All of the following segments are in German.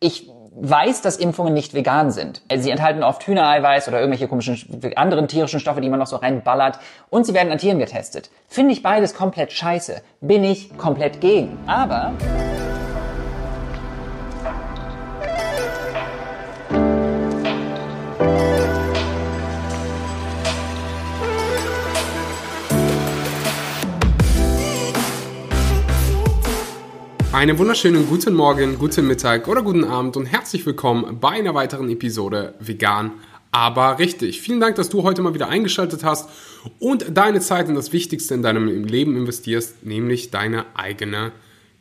ich weiß, dass Impfungen nicht vegan sind. Sie enthalten oft Hühnereiweiß oder irgendwelche komischen anderen tierischen Stoffe, die man noch so reinballert. Und sie werden an Tieren getestet. Finde ich beides komplett scheiße. Bin ich komplett gegen. Aber... Einen wunderschönen guten Morgen, guten Mittag oder guten Abend und herzlich willkommen bei einer weiteren Episode Vegan, aber richtig. Vielen Dank, dass du heute mal wieder eingeschaltet hast und deine Zeit in das Wichtigste in deinem Leben investierst, nämlich deine eigene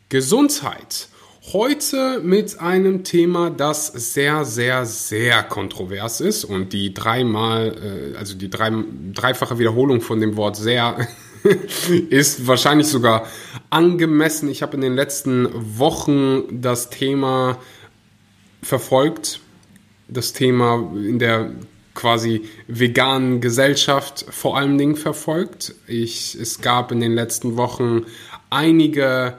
Gesundheit. Heute mit einem Thema, das sehr, sehr, sehr kontrovers ist und die dreimal, äh, also die drei, dreifache Wiederholung von dem Wort sehr ist wahrscheinlich sogar angemessen. Ich habe in den letzten Wochen das Thema verfolgt, das Thema in der quasi veganen Gesellschaft vor allen Dingen verfolgt. Ich, es gab in den letzten Wochen einige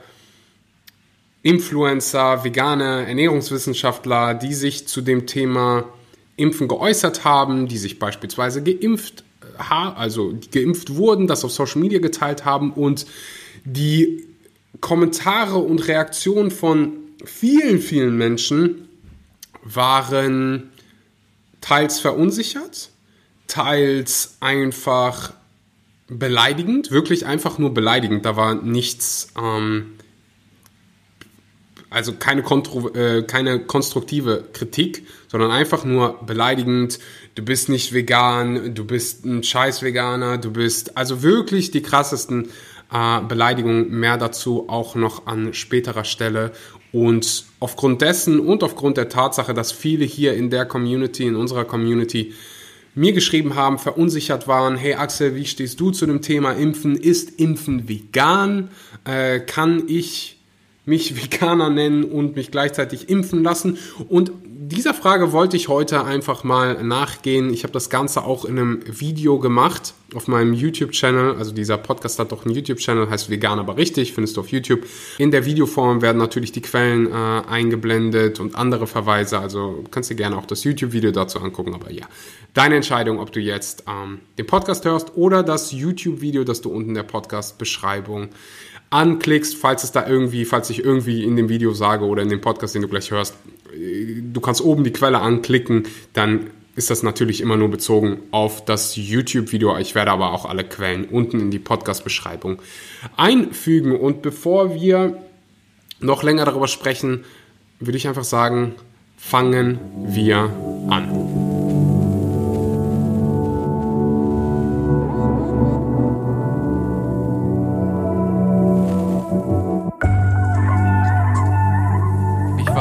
Influencer, vegane Ernährungswissenschaftler, die sich zu dem Thema Impfen geäußert haben, die sich beispielsweise geimpft also geimpft wurden, das auf Social Media geteilt haben und die Kommentare und Reaktionen von vielen, vielen Menschen waren teils verunsichert, teils einfach beleidigend, wirklich einfach nur beleidigend. Da war nichts, ähm, also keine, kontro äh, keine konstruktive Kritik, sondern einfach nur beleidigend, du bist nicht vegan, du bist ein scheiß Veganer, du bist also wirklich die krassesten äh, Beleidigungen, mehr dazu auch noch an späterer Stelle. Und aufgrund dessen und aufgrund der Tatsache, dass viele hier in der Community, in unserer Community, mir geschrieben haben, verunsichert waren, hey Axel, wie stehst du zu dem Thema Impfen? Ist Impfen vegan? Äh, kann ich mich Veganer nennen und mich gleichzeitig impfen lassen? Und dieser Frage wollte ich heute einfach mal nachgehen. Ich habe das Ganze auch in einem Video gemacht auf meinem YouTube-Channel. Also dieser Podcast hat doch einen YouTube-Channel, heißt Vegan aber richtig, findest du auf YouTube. In der Videoform werden natürlich die Quellen äh, eingeblendet und andere Verweise. Also kannst du gerne auch das YouTube-Video dazu angucken. Aber ja, deine Entscheidung, ob du jetzt ähm, den Podcast hörst oder das YouTube-Video, das du unten in der Podcast-Beschreibung anklickst, falls es da irgendwie, falls ich irgendwie in dem Video sage oder in dem Podcast, den du gleich hörst, du kannst oben die Quelle anklicken, dann ist das natürlich immer nur bezogen auf das YouTube-Video. Ich werde aber auch alle Quellen unten in die Podcast-Beschreibung einfügen. Und bevor wir noch länger darüber sprechen, würde ich einfach sagen, fangen wir an.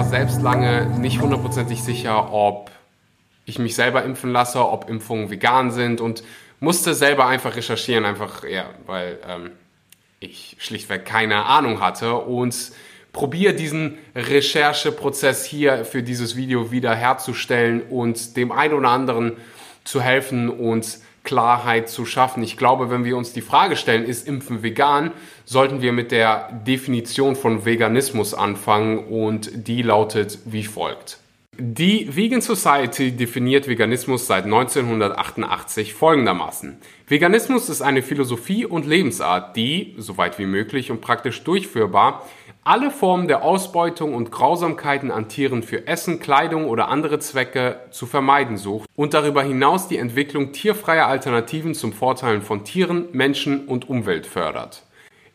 Selbst lange nicht hundertprozentig sicher, ob ich mich selber impfen lasse, ob Impfungen vegan sind und musste selber einfach recherchieren, einfach, ja, weil ähm, ich schlichtweg keine Ahnung hatte und probiere diesen Rechercheprozess hier für dieses Video wieder herzustellen und dem einen oder anderen zu helfen und Klarheit zu schaffen. Ich glaube, wenn wir uns die Frage stellen, ist Impfen vegan, sollten wir mit der Definition von Veganismus anfangen und die lautet wie folgt. Die Vegan Society definiert Veganismus seit 1988 folgendermaßen. Veganismus ist eine Philosophie und Lebensart, die, soweit wie möglich und praktisch durchführbar, alle Formen der Ausbeutung und Grausamkeiten an Tieren für Essen, Kleidung oder andere Zwecke zu vermeiden sucht und darüber hinaus die Entwicklung tierfreier Alternativen zum Vorteilen von Tieren, Menschen und Umwelt fördert.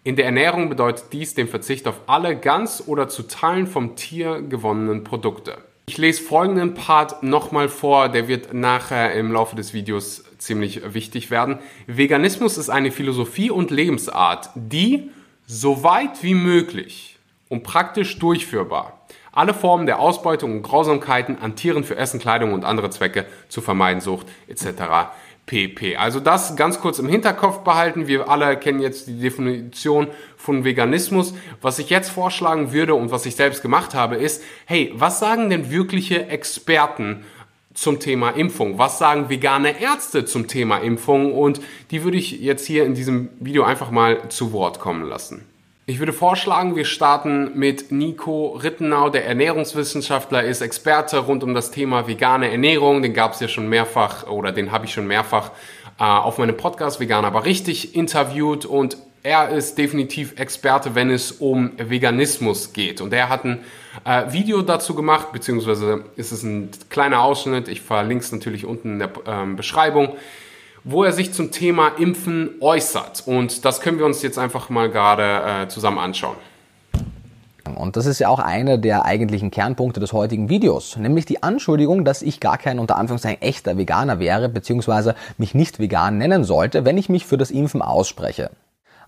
In der Ernährung bedeutet dies den Verzicht auf alle ganz oder zu Teilen vom Tier gewonnenen Produkte. Ich lese folgenden Part nochmal vor, der wird nachher im Laufe des Videos ziemlich wichtig werden. Veganismus ist eine Philosophie und Lebensart, die so weit wie möglich und praktisch durchführbar alle Formen der Ausbeutung und Grausamkeiten an Tieren für Essen, Kleidung und andere Zwecke zu vermeiden sucht, etc. pp. Also das ganz kurz im Hinterkopf behalten. Wir alle kennen jetzt die Definition von Veganismus. Was ich jetzt vorschlagen würde und was ich selbst gemacht habe, ist, hey, was sagen denn wirkliche Experten zum Thema Impfung? Was sagen vegane Ärzte zum Thema Impfung? Und die würde ich jetzt hier in diesem Video einfach mal zu Wort kommen lassen. Ich würde vorschlagen, wir starten mit Nico Rittenau, der Ernährungswissenschaftler ist, Experte rund um das Thema vegane Ernährung. Den gab es ja schon mehrfach oder den habe ich schon mehrfach äh, auf meinem Podcast Vegan aber richtig interviewt und er ist definitiv Experte, wenn es um Veganismus geht. Und er hat ein äh, Video dazu gemacht, beziehungsweise ist es ein kleiner Ausschnitt. Ich verlinke es natürlich unten in der ähm, Beschreibung wo er sich zum Thema Impfen äußert. Und das können wir uns jetzt einfach mal gerade äh, zusammen anschauen. Und das ist ja auch einer der eigentlichen Kernpunkte des heutigen Videos, nämlich die Anschuldigung, dass ich gar kein unter Anführungszeichen echter Veganer wäre, beziehungsweise mich nicht vegan nennen sollte, wenn ich mich für das Impfen ausspreche.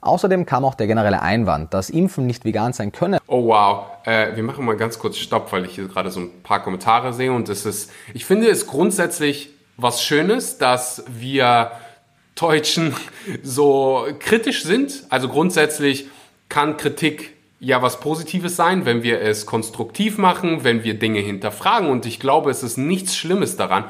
Außerdem kam auch der generelle Einwand, dass Impfen nicht vegan sein könne. Oh wow, äh, wir machen mal ganz kurz Stopp, weil ich hier gerade so ein paar Kommentare sehe und es ist, ich finde es grundsätzlich was Schönes, dass wir Deutschen so kritisch sind. Also grundsätzlich kann Kritik ja was Positives sein, wenn wir es konstruktiv machen, wenn wir Dinge hinterfragen. Und ich glaube, es ist nichts Schlimmes daran,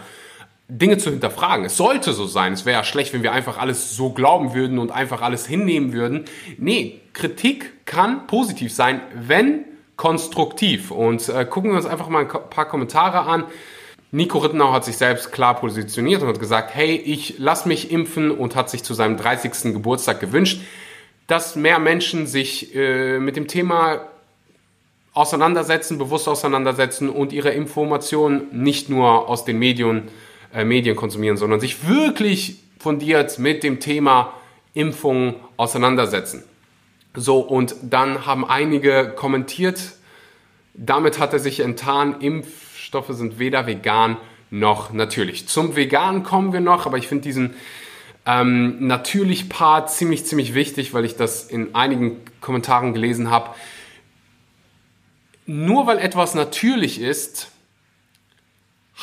Dinge zu hinterfragen. Es sollte so sein. Es wäre ja schlecht, wenn wir einfach alles so glauben würden und einfach alles hinnehmen würden. Nee, Kritik kann positiv sein, wenn konstruktiv. Und äh, gucken wir uns einfach mal ein paar Kommentare an. Nico Rittenau hat sich selbst klar positioniert und hat gesagt, hey, ich lass mich impfen und hat sich zu seinem 30. Geburtstag gewünscht, dass mehr Menschen sich äh, mit dem Thema auseinandersetzen, bewusst auseinandersetzen und ihre Informationen nicht nur aus den Medien, äh, Medien konsumieren, sondern sich wirklich fundiert mit dem Thema Impfung auseinandersetzen. So, und dann haben einige kommentiert, damit hat er sich enttarnt, Impf Stoffe sind weder vegan noch natürlich. Zum Vegan kommen wir noch, aber ich finde diesen ähm, natürlich Part ziemlich, ziemlich wichtig, weil ich das in einigen Kommentaren gelesen habe. Nur weil etwas natürlich ist,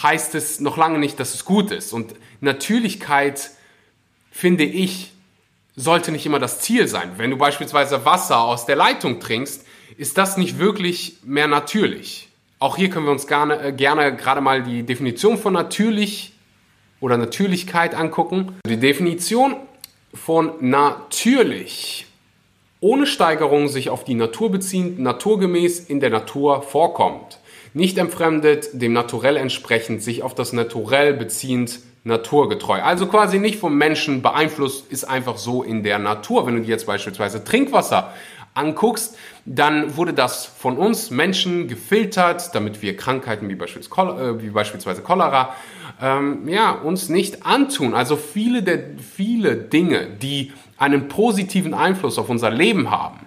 heißt es noch lange nicht, dass es gut ist. Und Natürlichkeit, finde ich, sollte nicht immer das Ziel sein. Wenn du beispielsweise Wasser aus der Leitung trinkst, ist das nicht wirklich mehr natürlich. Auch hier können wir uns gerne, äh, gerne gerade mal die Definition von natürlich oder Natürlichkeit angucken. Die Definition von natürlich ohne Steigerung sich auf die Natur beziehend, naturgemäß in der Natur vorkommt. Nicht entfremdet, dem Naturell entsprechend, sich auf das Naturell beziehend, naturgetreu. Also quasi nicht vom Menschen beeinflusst, ist einfach so in der Natur. Wenn du dir jetzt beispielsweise Trinkwasser anguckst, dann wurde das von uns Menschen gefiltert, damit wir Krankheiten wie, beispielsweise, äh, wie beispielsweise Cholera ähm, ja, uns nicht antun. Also viele, der, viele Dinge, die einen positiven Einfluss auf unser Leben haben,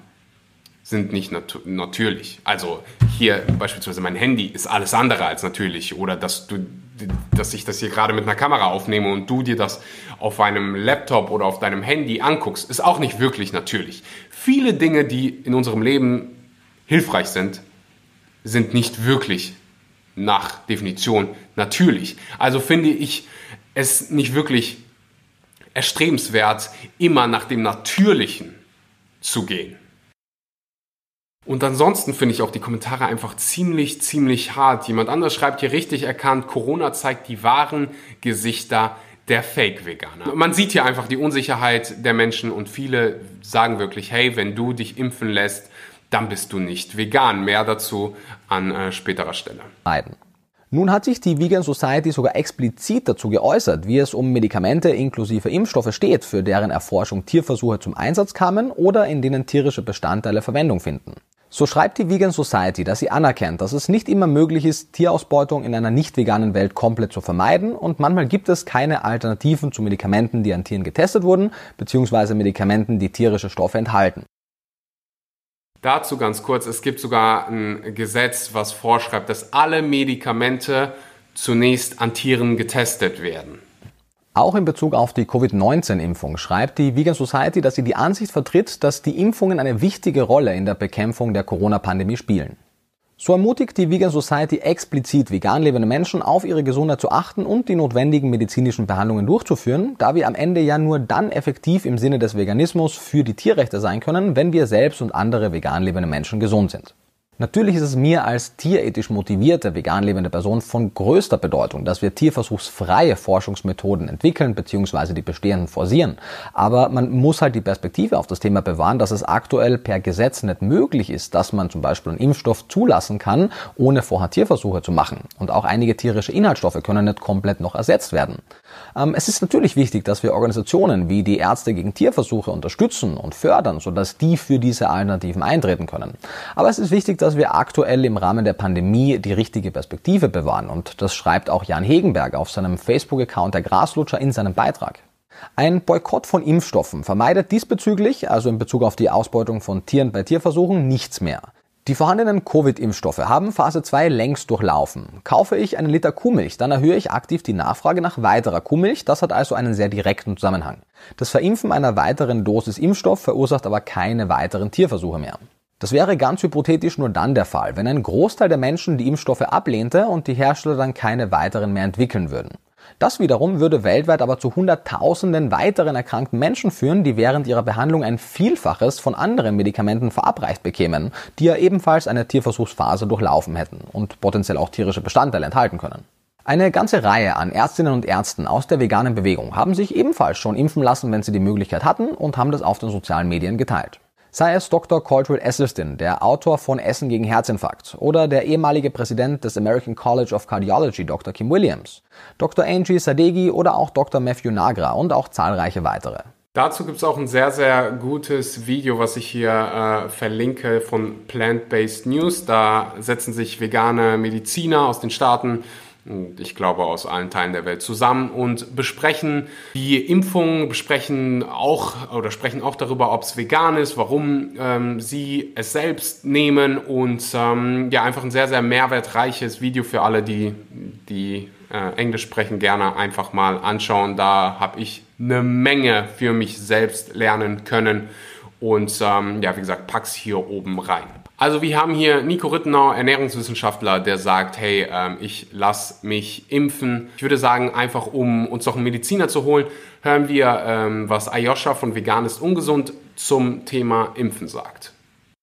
sind nicht nat natürlich. Also hier beispielsweise mein Handy ist alles andere als natürlich oder dass du dass ich das hier gerade mit einer Kamera aufnehme und du dir das auf einem Laptop oder auf deinem Handy anguckst, ist auch nicht wirklich natürlich. Viele Dinge, die in unserem Leben hilfreich sind, sind nicht wirklich nach Definition natürlich. Also finde ich es nicht wirklich erstrebenswert, immer nach dem Natürlichen zu gehen. Und ansonsten finde ich auch die Kommentare einfach ziemlich, ziemlich hart. Jemand anders schreibt hier richtig erkannt, Corona zeigt die wahren Gesichter der Fake-Veganer. Man sieht hier einfach die Unsicherheit der Menschen und viele sagen wirklich, hey, wenn du dich impfen lässt, dann bist du nicht vegan. Mehr dazu an äh, späterer Stelle. Leiden. Nun hat sich die Vegan Society sogar explizit dazu geäußert, wie es um Medikamente inklusive Impfstoffe steht, für deren Erforschung Tierversuche zum Einsatz kamen oder in denen tierische Bestandteile Verwendung finden. So schreibt die Vegan Society, dass sie anerkennt, dass es nicht immer möglich ist, Tierausbeutung in einer nicht veganen Welt komplett zu vermeiden und manchmal gibt es keine Alternativen zu Medikamenten, die an Tieren getestet wurden, beziehungsweise Medikamenten, die tierische Stoffe enthalten. Dazu ganz kurz, es gibt sogar ein Gesetz, was vorschreibt, dass alle Medikamente zunächst an Tieren getestet werden. Auch in Bezug auf die Covid-19-Impfung schreibt die Vegan Society, dass sie die Ansicht vertritt, dass die Impfungen eine wichtige Rolle in der Bekämpfung der Corona-Pandemie spielen. So ermutigt die Vegan Society explizit vegan lebende Menschen auf ihre Gesundheit zu achten und die notwendigen medizinischen Behandlungen durchzuführen, da wir am Ende ja nur dann effektiv im Sinne des Veganismus für die Tierrechte sein können, wenn wir selbst und andere vegan lebende Menschen gesund sind. Natürlich ist es mir als tierethisch motivierte, vegan lebende Person von größter Bedeutung, dass wir tierversuchsfreie Forschungsmethoden entwickeln bzw. die bestehenden forcieren. Aber man muss halt die Perspektive auf das Thema bewahren, dass es aktuell per Gesetz nicht möglich ist, dass man zum Beispiel einen Impfstoff zulassen kann, ohne vorher Tierversuche zu machen. Und auch einige tierische Inhaltsstoffe können nicht komplett noch ersetzt werden. Ähm, es ist natürlich wichtig, dass wir Organisationen wie die Ärzte gegen Tierversuche unterstützen und fördern, sodass die für diese Alternativen eintreten können. Aber es ist wichtig, dass wir aktuell im Rahmen der Pandemie die richtige Perspektive bewahren. Und das schreibt auch Jan Hegenberg auf seinem Facebook-Account der Graslutscher in seinem Beitrag. Ein Boykott von Impfstoffen vermeidet diesbezüglich, also in Bezug auf die Ausbeutung von Tieren bei Tierversuchen, nichts mehr. Die vorhandenen Covid-Impfstoffe haben Phase 2 längst durchlaufen. Kaufe ich einen Liter Kuhmilch, dann erhöhe ich aktiv die Nachfrage nach weiterer Kuhmilch. Das hat also einen sehr direkten Zusammenhang. Das Verimpfen einer weiteren Dosis Impfstoff verursacht aber keine weiteren Tierversuche mehr. Das wäre ganz hypothetisch nur dann der Fall, wenn ein Großteil der Menschen die Impfstoffe ablehnte und die Hersteller dann keine weiteren mehr entwickeln würden. Das wiederum würde weltweit aber zu Hunderttausenden weiteren erkrankten Menschen führen, die während ihrer Behandlung ein Vielfaches von anderen Medikamenten verabreicht bekämen, die ja ebenfalls eine Tierversuchsphase durchlaufen hätten und potenziell auch tierische Bestandteile enthalten können. Eine ganze Reihe an Ärztinnen und Ärzten aus der veganen Bewegung haben sich ebenfalls schon impfen lassen, wenn sie die Möglichkeit hatten und haben das auf den sozialen Medien geteilt sei es Dr. Caldwell Esselstyn, der Autor von Essen gegen Herzinfarkt, oder der ehemalige Präsident des American College of Cardiology, Dr. Kim Williams, Dr. Angie Sadeghi oder auch Dr. Matthew Nagra und auch zahlreiche weitere. Dazu gibt es auch ein sehr, sehr gutes Video, was ich hier äh, verlinke von Plant-Based News. Da setzen sich vegane Mediziner aus den Staaten ich glaube aus allen Teilen der Welt zusammen und besprechen die Impfung, besprechen auch oder sprechen auch darüber, ob es vegan ist, warum ähm, sie es selbst nehmen und ähm, ja einfach ein sehr sehr mehrwertreiches Video für alle, die die äh, Englisch sprechen, gerne einfach mal anschauen. Da habe ich eine Menge für mich selbst lernen können und ähm, ja wie gesagt pack's hier oben rein. Also wir haben hier Nico Rittenau, Ernährungswissenschaftler, der sagt, hey, ähm, ich lasse mich impfen. Ich würde sagen, einfach um uns noch einen Mediziner zu holen, hören wir, ähm, was Ayosha von Vegan ist ungesund zum Thema Impfen sagt.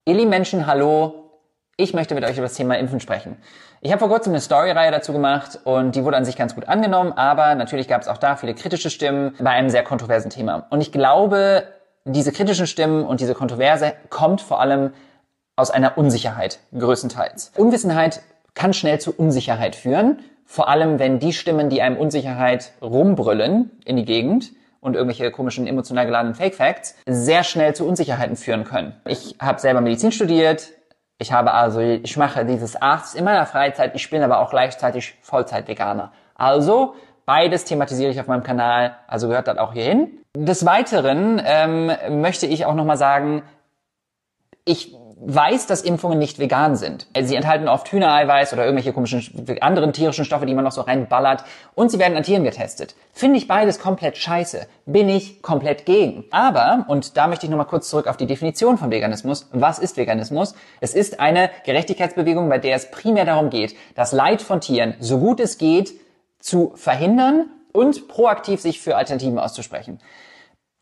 Ihr lieben Menschen, hallo. Ich möchte mit euch über das Thema Impfen sprechen. Ich habe vor kurzem eine Story-Reihe dazu gemacht und die wurde an sich ganz gut angenommen, aber natürlich gab es auch da viele kritische Stimmen bei einem sehr kontroversen Thema. Und ich glaube, diese kritischen Stimmen und diese Kontroverse kommt vor allem aus einer Unsicherheit größtenteils. Unwissenheit kann schnell zu Unsicherheit führen, vor allem wenn die Stimmen, die einem Unsicherheit rumbrüllen in die Gegend und irgendwelche komischen emotional geladenen Fake Facts, sehr schnell zu Unsicherheiten führen können. Ich habe selber Medizin studiert, ich habe also, ich mache dieses Arzt in meiner Freizeit, ich bin aber auch gleichzeitig Vollzeit-Veganer. Also beides thematisiere ich auf meinem Kanal, also gehört das auch hier hin. Des Weiteren ähm, möchte ich auch nochmal sagen, ich weiß, dass Impfungen nicht vegan sind. Sie enthalten oft Hühnereiweiß oder irgendwelche komischen anderen tierischen Stoffe, die man noch so reinballert. Und sie werden an Tieren getestet. Finde ich beides komplett scheiße. Bin ich komplett gegen. Aber, und da möchte ich nochmal kurz zurück auf die Definition von Veganismus. Was ist Veganismus? Es ist eine Gerechtigkeitsbewegung, bei der es primär darum geht, das Leid von Tieren, so gut es geht, zu verhindern und proaktiv sich für Alternativen auszusprechen.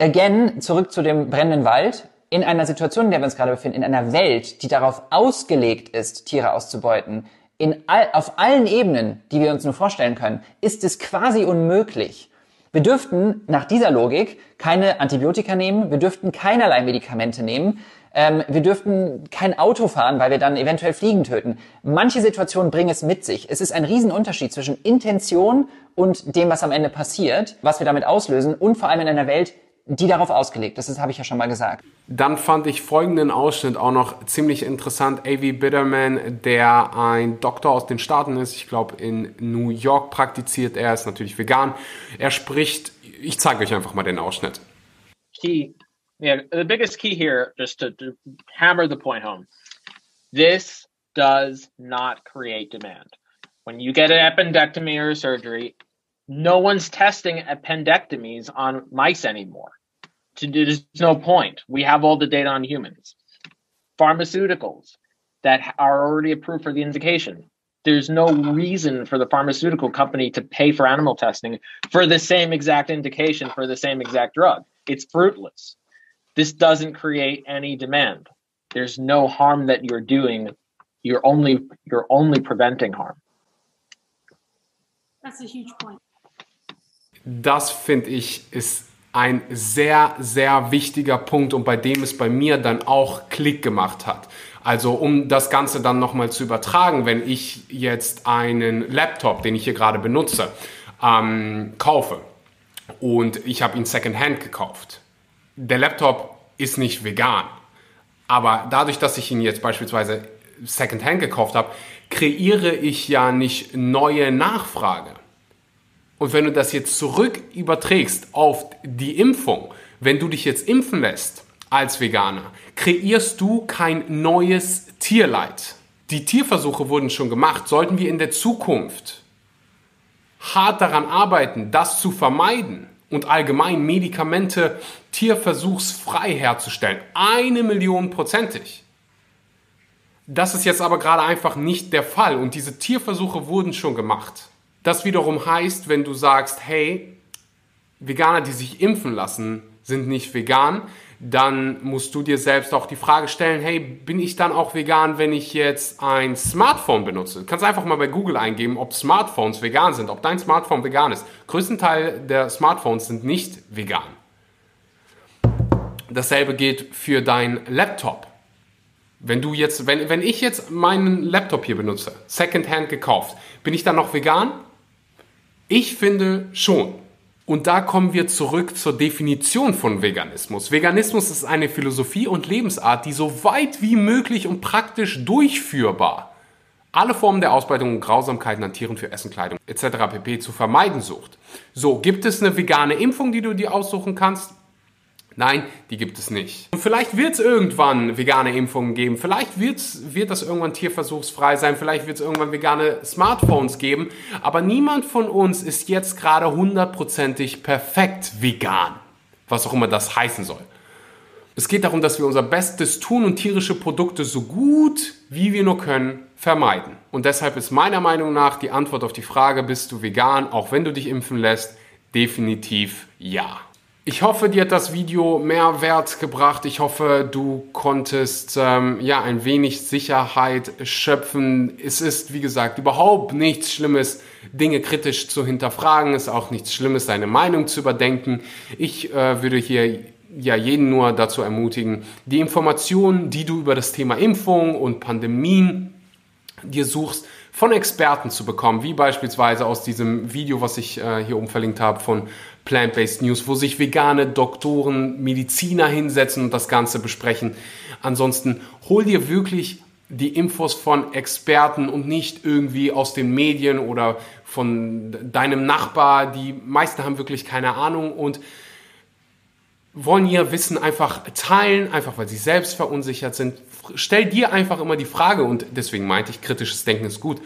Again, zurück zu dem brennenden Wald in einer Situation, in der wir uns gerade befinden, in einer Welt, die darauf ausgelegt ist, Tiere auszubeuten, in all, auf allen Ebenen, die wir uns nur vorstellen können, ist es quasi unmöglich. Wir dürften nach dieser Logik keine Antibiotika nehmen, wir dürften keinerlei Medikamente nehmen, ähm, wir dürften kein Auto fahren, weil wir dann eventuell Fliegen töten. Manche Situationen bringen es mit sich. Es ist ein Riesenunterschied zwischen Intention und dem, was am Ende passiert, was wir damit auslösen und vor allem in einer Welt, die darauf ausgelegt ist. Das habe ich ja schon mal gesagt. Dann fand ich folgenden Ausschnitt auch noch ziemlich interessant. A.V. Bitterman, der ein Doktor aus den Staaten ist, ich glaube in New York praktiziert er, ist natürlich vegan. Er spricht, ich zeige euch einfach mal den Ausschnitt. Key, yeah, the biggest key here, just to, to hammer the point home, this does not create demand. When you get an appendectomy or a surgery, no one's testing appendectomies on mice anymore. There's no point. We have all the data on humans. Pharmaceuticals that are already approved for the indication. There's no reason for the pharmaceutical company to pay for animal testing for the same exact indication for the same exact drug. It's fruitless. This doesn't create any demand. There's no harm that you're doing you're only you're only preventing harm. That's a huge point. Das finde ich ist ein sehr, sehr wichtiger Punkt und bei dem es bei mir dann auch Klick gemacht hat. Also um das Ganze dann nochmal zu übertragen, wenn ich jetzt einen Laptop, den ich hier gerade benutze, ähm, kaufe und ich habe ihn secondhand gekauft. Der Laptop ist nicht vegan, aber dadurch, dass ich ihn jetzt beispielsweise secondhand gekauft habe, kreiere ich ja nicht neue Nachfrage. Und wenn du das jetzt zurück überträgst auf die Impfung, wenn du dich jetzt impfen lässt als Veganer, kreierst du kein neues Tierleid. Die Tierversuche wurden schon gemacht. Sollten wir in der Zukunft hart daran arbeiten, das zu vermeiden und allgemein Medikamente tierversuchsfrei herzustellen, eine Million prozentig. Das ist jetzt aber gerade einfach nicht der Fall und diese Tierversuche wurden schon gemacht. Das wiederum heißt, wenn du sagst, hey, Veganer, die sich impfen lassen, sind nicht vegan, dann musst du dir selbst auch die Frage stellen, hey, bin ich dann auch vegan, wenn ich jetzt ein Smartphone benutze? Du kannst einfach mal bei Google eingeben, ob Smartphones vegan sind, ob dein Smartphone vegan ist. Größten Teil der Smartphones sind nicht vegan. Dasselbe geht für dein Laptop. Wenn du jetzt, wenn, wenn ich jetzt meinen Laptop hier benutze, Secondhand gekauft, bin ich dann noch vegan? Ich finde schon. Und da kommen wir zurück zur Definition von Veganismus. Veganismus ist eine Philosophie und Lebensart, die so weit wie möglich und praktisch durchführbar alle Formen der Ausbeutung und Grausamkeiten an Tieren für Essen, Kleidung etc. pp. zu vermeiden sucht. So, gibt es eine vegane Impfung, die du dir aussuchen kannst? Nein, die gibt es nicht. Und vielleicht wird es irgendwann vegane Impfungen geben, vielleicht wird's, wird das irgendwann tierversuchsfrei sein, vielleicht wird es irgendwann vegane Smartphones geben, aber niemand von uns ist jetzt gerade hundertprozentig perfekt vegan, was auch immer das heißen soll. Es geht darum, dass wir unser Bestes tun und tierische Produkte so gut wie wir nur können vermeiden. Und deshalb ist meiner Meinung nach die Antwort auf die Frage, bist du vegan, auch wenn du dich impfen lässt, definitiv ja. Ich hoffe, dir hat das Video Mehrwert gebracht. Ich hoffe, du konntest ähm, ja ein wenig Sicherheit schöpfen. Es ist, wie gesagt, überhaupt nichts Schlimmes, Dinge kritisch zu hinterfragen. Es ist auch nichts Schlimmes, deine Meinung zu überdenken. Ich äh, würde hier ja jeden nur dazu ermutigen, die Informationen, die du über das Thema Impfung und Pandemien dir suchst, von Experten zu bekommen, wie beispielsweise aus diesem Video, was ich äh, hier oben verlinkt habe von Plant-Based News, wo sich vegane Doktoren, Mediziner hinsetzen und das Ganze besprechen. Ansonsten hol dir wirklich die Infos von Experten und nicht irgendwie aus den Medien oder von deinem Nachbar. Die meisten haben wirklich keine Ahnung und wollen ihr Wissen einfach teilen, einfach weil sie selbst verunsichert sind. Stell dir einfach immer die Frage und deswegen meinte ich, kritisches Denken ist gut.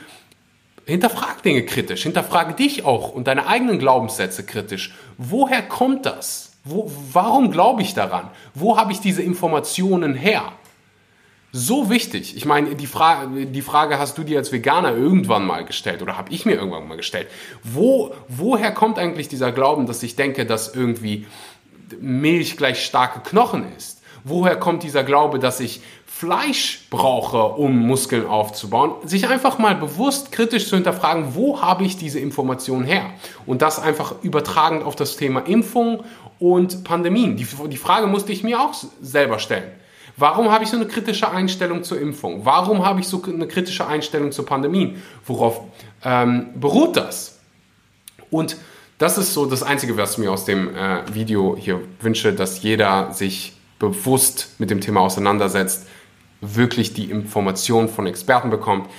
Hinterfrag Dinge kritisch, hinterfrage dich auch und deine eigenen Glaubenssätze kritisch. Woher kommt das? Wo, warum glaube ich daran? Wo habe ich diese Informationen her? So wichtig. Ich meine, die, Fra die Frage hast du dir als Veganer irgendwann mal gestellt oder habe ich mir irgendwann mal gestellt. Wo, woher kommt eigentlich dieser Glauben, dass ich denke, dass irgendwie Milch gleich starke Knochen ist? Woher kommt dieser Glaube, dass ich Fleisch brauche, um Muskeln aufzubauen, sich einfach mal bewusst kritisch zu hinterfragen, wo habe ich diese Information her? Und das einfach übertragend auf das Thema Impfung und Pandemien. Die, die Frage musste ich mir auch selber stellen. Warum habe ich so eine kritische Einstellung zur Impfung? Warum habe ich so eine kritische Einstellung zur Pandemien? Worauf ähm, beruht das? Und das ist so das Einzige, was ich mir aus dem äh, Video hier wünsche, dass jeder sich bewusst mit dem Thema auseinandersetzt, wirklich die Informationen von Experten bekommt.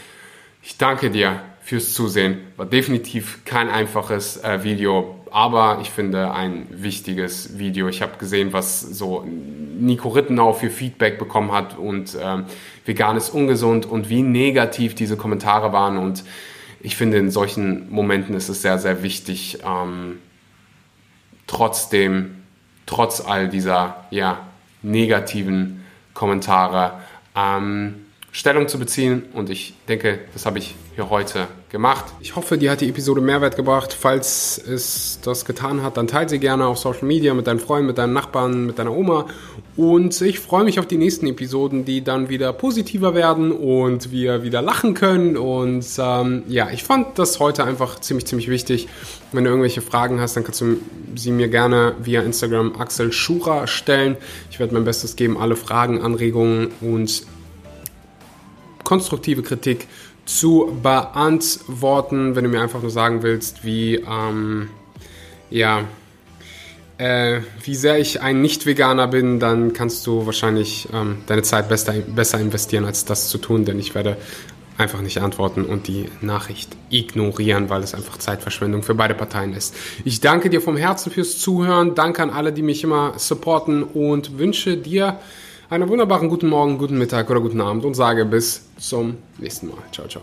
Ich danke dir fürs Zusehen. War definitiv kein einfaches äh, Video, aber ich finde ein wichtiges Video. Ich habe gesehen, was so Nico Rittenau für Feedback bekommen hat und ähm, vegan ist ungesund und wie negativ diese Kommentare waren. Und ich finde, in solchen Momenten ist es sehr, sehr wichtig, ähm, trotzdem, trotz all dieser ja, negativen Kommentare, ähm, Stellung zu beziehen und ich denke, das habe ich hier heute gemacht. Ich hoffe, dir hat die Episode Mehrwert gebracht. Falls es das getan hat, dann teile sie gerne auf Social Media mit deinen Freunden, mit deinen Nachbarn, mit deiner Oma Und ich freue mich auf die nächsten Episoden, die dann wieder positiver werden und wir wieder lachen können. Und ähm, ja, ich fand das heute einfach ziemlich, ziemlich wichtig. Wenn du irgendwelche Fragen hast, dann kannst du sie mir gerne via Instagram Axel Schura stellen. Ich werde mein Bestes geben, alle Fragen, Anregungen und konstruktive Kritik zu beantworten. Wenn du mir einfach nur sagen willst, wie, ähm, ja, äh, wie sehr ich ein Nicht-Veganer bin, dann kannst du wahrscheinlich ähm, deine Zeit besser, besser investieren, als das zu tun, denn ich werde einfach nicht antworten und die Nachricht ignorieren, weil es einfach Zeitverschwendung für beide Parteien ist. Ich danke dir vom Herzen fürs Zuhören, danke an alle, die mich immer supporten und wünsche dir einen wunderbaren guten Morgen, guten Mittag oder guten Abend und sage bis zum nächsten Mal. Ciao, ciao.